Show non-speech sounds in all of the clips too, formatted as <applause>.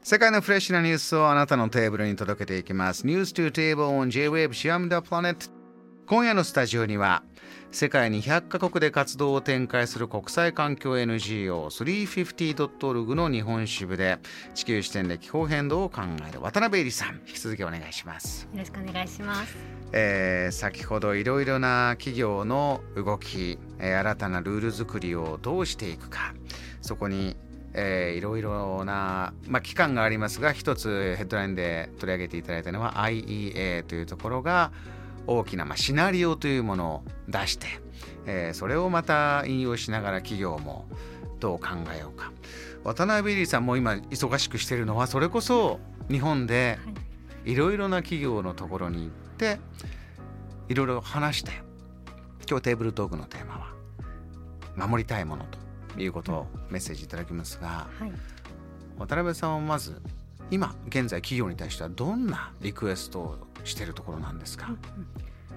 世界のフレッシュなニュースをあなたのテーブルに届けていきます。ニュース2テーブル on J-Wave シアムダプラネット今夜のスタジオには世界に100カ国で活動を展開する国際環境 NGO350.org の日本支部で地球視点で気候変動を考える渡辺恵里さん引き続きお願いします。よろしくお願いします。えー先ほどいろいろな企業の動き、えー新たなルール作りをどうしていくかそこに、えーいろいろな、まあ、機関がありますが一つヘッドラインで取り上げていただいたのは IEA というところが大きな、まあ、シナリオというものを出して、えーそれをまた引用しながら企業もどう考えようか。渡辺入さんも今忙しくしているのはそれこそ日本ではい。いろいろな企業のところに行っていろいろ話して今日テーブルトークのテーマは守りたいものということをメッセージいただきますがはい。渡辺さんはまず今現在企業に対してはどんなリクエストをしているところなんですか、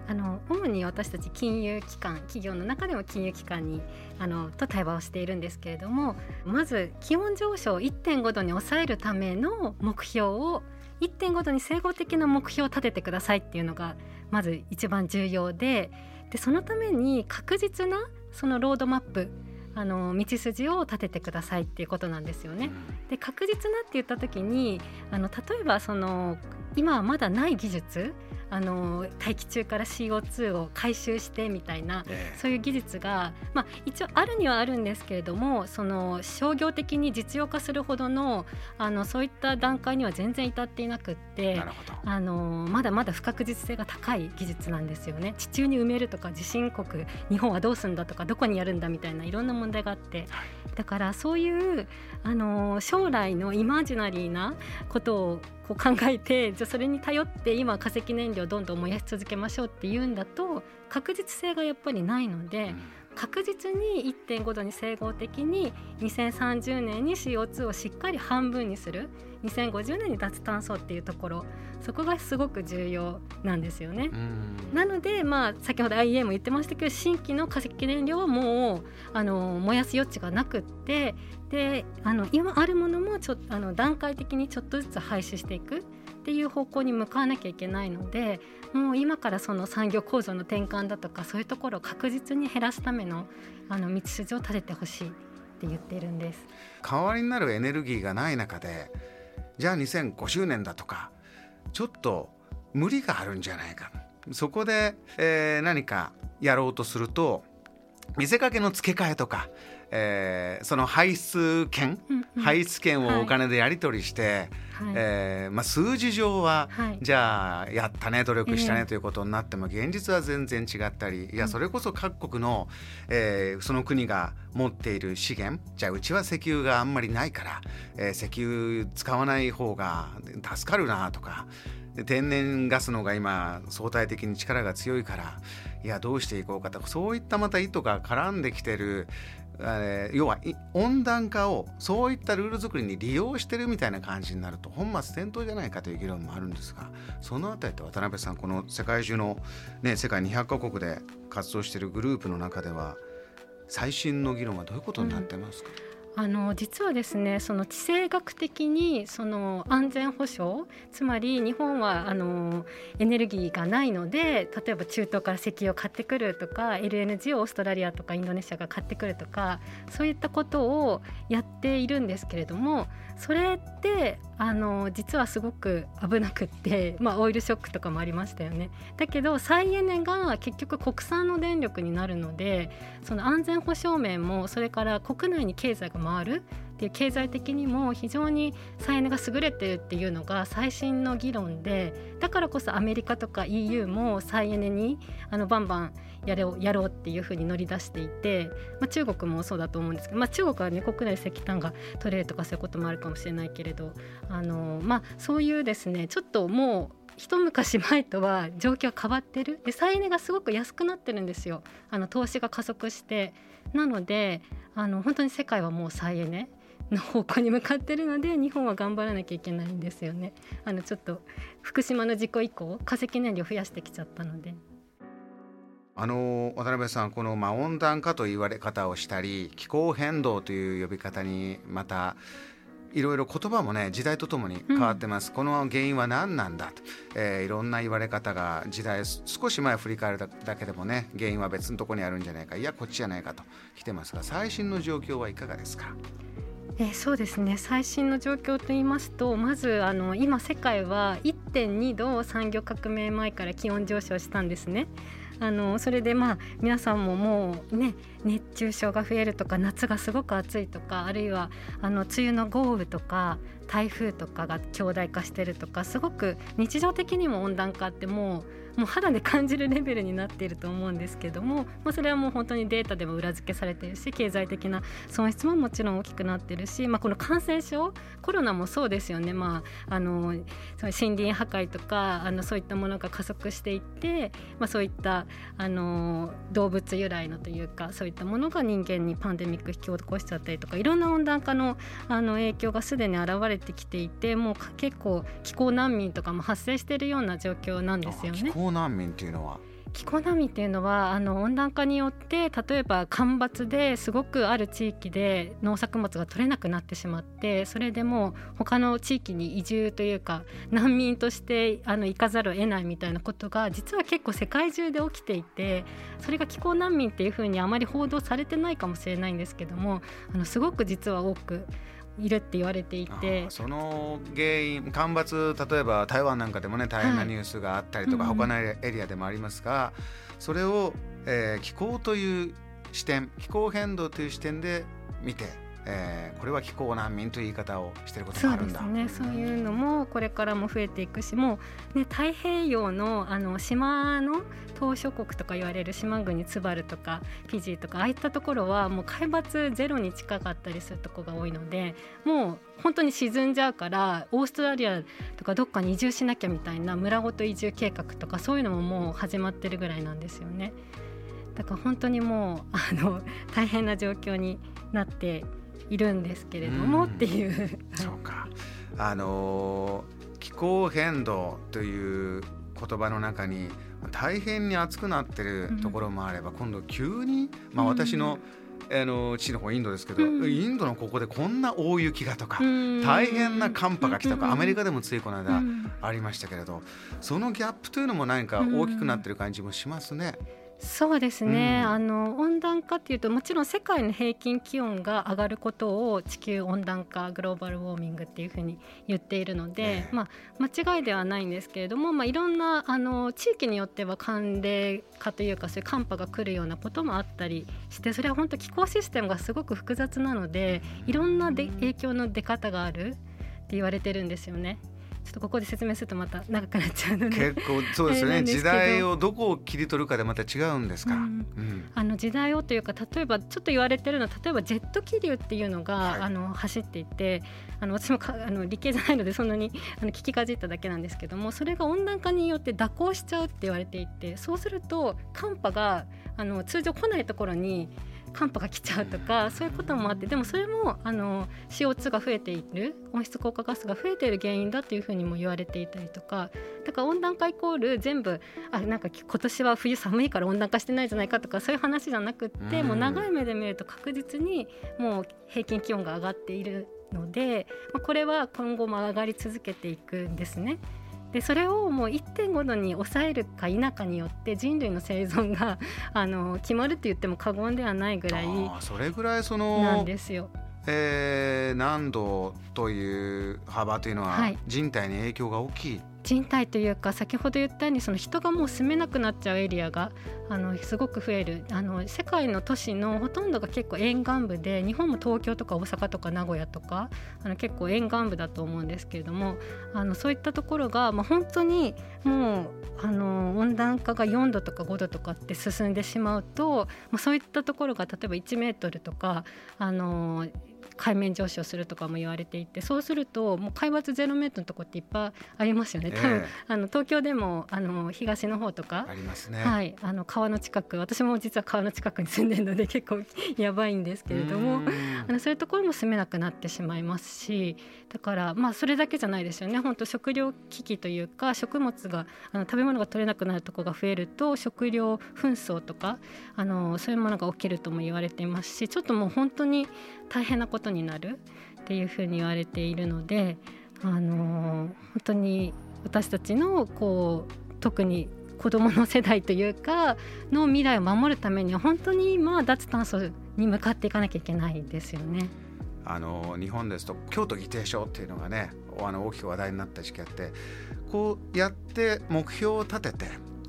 あの主に私たち金融機関企業の中でも金融機関にあのと対話をしているんですけれどもまず気温上昇を1.5度に抑えるための目標を1.5度に整合的な目標を立ててくださいっていうのがまず一番重要ででそのために確実なそのロードマップあの道筋を立ててくださいっていうことなんですよね。で確実なって言った時にあの例えばその今はまだない技術あの大気中から CO2 を回収してみたいなえそういう技術が、まあ、一応あるにはあるんですけれどもその商業的に実用化するほどのあのそういった段階には全然至っていなくっえてなるほど。あのまだまだ不確実性が高い技術なんですよね。地中に埋めるとか地震国日本はどうするんだとかどこにやるんだみたいないろんな問題があって。だからそういうあの将来のイマージナリーなことをこう考えてじゃあそれに頼って今化石燃料どんどん燃やし続けましょうっていうんだと確実性がやっぱりないので。確実に1.5度に整合的に2030年に CO2 をしっかり半分にする2050年に脱炭素っていうところそこがすごく重要なんですよね。うんなので、まあ、先ほど IEA も言ってましたけど新規の化石燃料はもうあの燃やす余地がなくってであの今あるものもちょあの段階的にちょっとずつ廃止していくっていう方向に向かわなきゃいけないのでもう今からその産業構造の転換だとかそういうところを確実に減らすためのあの道筋を立ててほしいって言っているんです。代わりになるエネルギーがない中でじゃあ2050年だとかちょっと無理があるんじゃないかそこで、えー何かやろうとすると見せかけの付け替えとか、えーその排出権、うんうん。排出権をお金でやり取りして、はい。えーまあ、数字上は、はい。じゃあやったね努力したねええ。ということになっても現実は全然違ったりいやそれこそ各国の、えーその国が持っている資源じゃあうちは石油があんまりないから、えー石油使わない方が助かるなとかで天然ガスの方が今相対的に力が強いからいやどうしていこうかと。そういったまた意図が絡んできてるえー要は温暖化をそういったルール作りに利用してるみたいな感じになると本末転倒じゃないかという議論もあるんですがそのあたりって渡辺さんこの世界中の、ね、世界200カ国で活動してるグループの中では最新の議論はどういうことになってますか、あの実はですねその地政学的にその安全保障つまり日本はあのエネルギーがないので例えば中東から石油を買ってくるとか LNG をオーストラリアとかインドネシアが買ってくるとかそういったことをやっているんですけれどもそれってあの実はすごく危なくって、まあ、オイルショックとかもありましたよね。だけど再エネが結局国産の電力になるのでその安全保障面もそれから国内に経済が回るっていう経済的にも非常に再エネが優れてるっていうのが最新の議論でだからこそアメリカとか EU も再エネにあのバンバンやろうやろうっていうふうに乗り出していて、まあ、中国もそうだと思うんですけど、まあ、中国はね国内石炭が取れるとかそういうこともあるかもしれないけれどあの、まあ、そういうですねちょっともう一昔前とは状況変わってる。で再エネがすごく安くなってるんですよ。あの投資が加速して。なのであの本当に世界はもう再エネの方向に向かってるので日本は頑張らなきゃいけないんですよね。あのちょっと福島の事故以降化石燃料増やしてきちゃったので。あの渡辺さんこの、まあ、温暖化と言われ方をしたり気候変動という呼び方にまたいろいろ言葉もね時代とともに変わってます、うん、この原因は何なんだと、えー、いろんな言われ方が時代少し前振り返るだけでもね原因は別のところにあるんじゃないか。いやこっちじゃないかと。来てますが最新の状況はいかがですか？えー、そうですね。最新の状況といいますとまずあの今世界は1.2度産業革命前から気温上昇したんですね。あのそれでまあ皆さんももうね熱重症が増えるとか夏がすごく暑いとかあるいはあの梅雨の豪雨とか台風とかが強大化してるとかすごく日常的にも温暖化ってもうもう肌で感じるレベルになっていると思うんですけども、まあ、それはもう本当にデータでも裏付けされているし経済的な損失ももちろん大きくなっているし、まあ、この感染症コロナもそうですよね、まあ、あの森林破壊とかあのそういったものが加速していって、まあ、そういったあの動物由来のというかそういったものが人間にパンデミック引き起こしちゃったりとかいろんな温暖化のあの影響がすでに現れてきていてもう結構気候難民とかも発生しているような状況なんですよね。候難民っていうのは？気候難民っていうのはあの温暖化によって例えば干ばつですごくある地域で農作物が取れなくなってしまってそれでも他の地域に移住というか難民としてあの行かざるを得ないみたいなことが実は結構世界中で起きていてそれが気候難民っていうふうにあまり報道されてないかもしれないんですけどもあのすごく実は多くいるって言われていて。その原因干ばつ例えば台湾なんかでもね大変なニュースがあったりとか、はい、他のエリアでもありますが、それを、えー、気候という視点気候変動という視点で見てえー、これは気候難民という言い方をしてることがあるんだそうですねそういうのもこれからも増えていくしもう、ね、太平洋のあの島の島諸国とか言われる島国ツバルとかフィジーとかああいったところはもう海抜ゼロに近かったりするところが多いのでもう本当に沈んじゃうからオーストラリアとかどっかに移住しなきゃみたいな村ごと移住計画とかそういうのももう始まってるぐらいなんですよね。だから本当にもうあの大変な状況になっているんですけれども、っていう。そうか。あの気候変動という言葉の中に大変に暑くなってるところもあれば、うん、今度急に、まあ、私の、うん、あの父の方インドですけど、うん、インドのここでこんな大雪がとか、大変な寒波が来たとか、アメリカでもついこの間ありましたけれど、そのギャップというのも何か大きくなってる感じもしますね。そうですね、うん、あの温暖化っていうともちろん世界の平均気温が上がることを地球温暖化グローバルウォーミングっていうふうに言っているので、まあ、間違いではないんですけれども、まあ、いろんなあの地域によっては寒冷化というかそういう寒波が来るようなこともあったりしてそれは本当気候システムがすごく複雑なのでいろんなで影響の出方があるって言われてるんですよね。ちょっとここで説明するとまた長くなっちゃうので。結構そうですね。時代をどこを切り取るかでまた違うんですか、うん。うん、あの時代をというか例えばちょっと言われてるのは例えばジェット気流っていうのが、はい、あの走っていてあの私もかあの理系じゃないのでそんなにあの聞きかじっただけなんですけどもそれが温暖化によって蛇行しちゃうって言われていてそうすると寒波があの通常来ないところに寒波が来ちゃうとかそういうこともあってでもそれもあの CO2 が増えている温室効果ガスが増えている原因だっていうふうにも言われていたりとかだから温暖化イコール全部あなんか今年は冬寒いから温暖化してないじゃないかとかそういう話じゃなくって、もう長い目で見ると確実にもう平均気温が上がっているので、まあ、これは今後も上がり続けていくんですね。でそれをもう1.5度に抑えるか否かによって人類の生存が <laughs> あの決まるって言っても過言ではないぐらいそれぐらいそのなんですよ。えー、何度という幅というのは人体に影響が大きい、はい人体というか先ほど言ったようにその人がもう住めなくなっちゃうエリアがあのすごく増える。あの世界の都市のほとんどが結構沿岸部で日本も東京とか大阪とか名古屋とかあの結構沿岸部だと思うんですけれどもあのそういったところが、まあ、本当にもうあの温暖化が4度とか5度とかって進んでしまうと、まあ、そういったところが例えば1メートルとかあの海面上昇するとかも言われていてそうするともう海抜ゼロメートルのとこっていっぱいありますよね。多分、えー、あの東京でもあの東の方とかありますね、はい、あの川の近く私も実は川の近くに住んでるので結構やばいんですけれどもあのそういうところも住めなくなってしまいますしだからまあそれだけじゃないですよね。本当食料危機というか食物があの食べ物が取れなくなるところが増えると食料紛争とかあのそういうものが起きるとも言われていますしちょっともう本当に大変なことになるっていうふうに言われているのであの本当に私たちのこう特に子どもの世代というかの未来を守るためには本当に今脱炭素に向かっていかなきゃいけないですよね。あの日本ですと京都議定書っていうのがねあの大きく話題になった時期あってこうやって目標を立てて、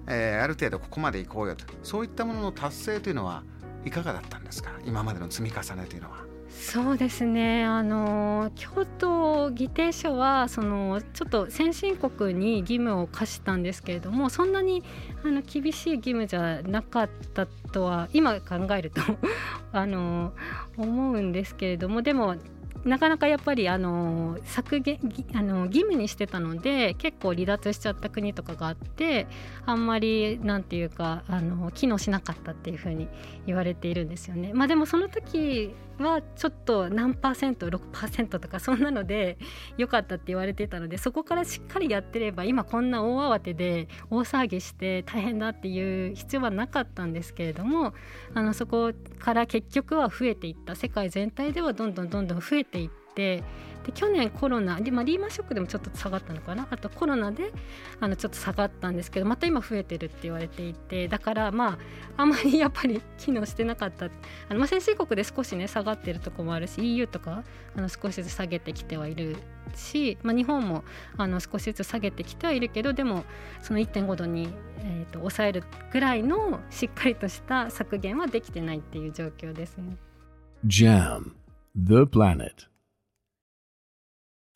えー、ある程度ここまで行こうよとそういったものの達成というのはいかがだったんですか？今までの積み重ねというのは。そうですねあの京都議定書はそのちょっと先進国に義務を課したんですけれどもそんなにあの厳しい義務じゃなかったとは今考えると <laughs> あの思うんですけれどもでもなかなかやっぱりあの削減あの義務にしてたので結構離脱しちゃった国とかがあってあんまりなんていうかあの機能しなかったっていうふうに言われているんですよね。まあ、でもその時はちょっと何パーセント6%とかそんなので良かったって言われてたのでそこからしっかりやってれば今こんな大慌てで大騒ぎして大変だっていう必要はなかったんですけれどもあのそこから結局は増えていった世界全体ではどんどんどんどん増えていって。で去年コロナで、まあ、リーマンショックでもちょっと下がったのかな？あとコロナであのちょっと下がったんですけどまた今増えてるって言われていてだからまああんまり <laughs> やっぱり機能してなかった。あの、まあ、先進国で少しね下がってるとこもあるし EU とかあの少しずつ下げてきてはいるし、まあ、日本もあの少しずつ下げてきてはいるけどでもその1.5度に、えーと、抑えるぐらいのしっかりとした削減はできてないっていう状況ですね。JAM The Planet.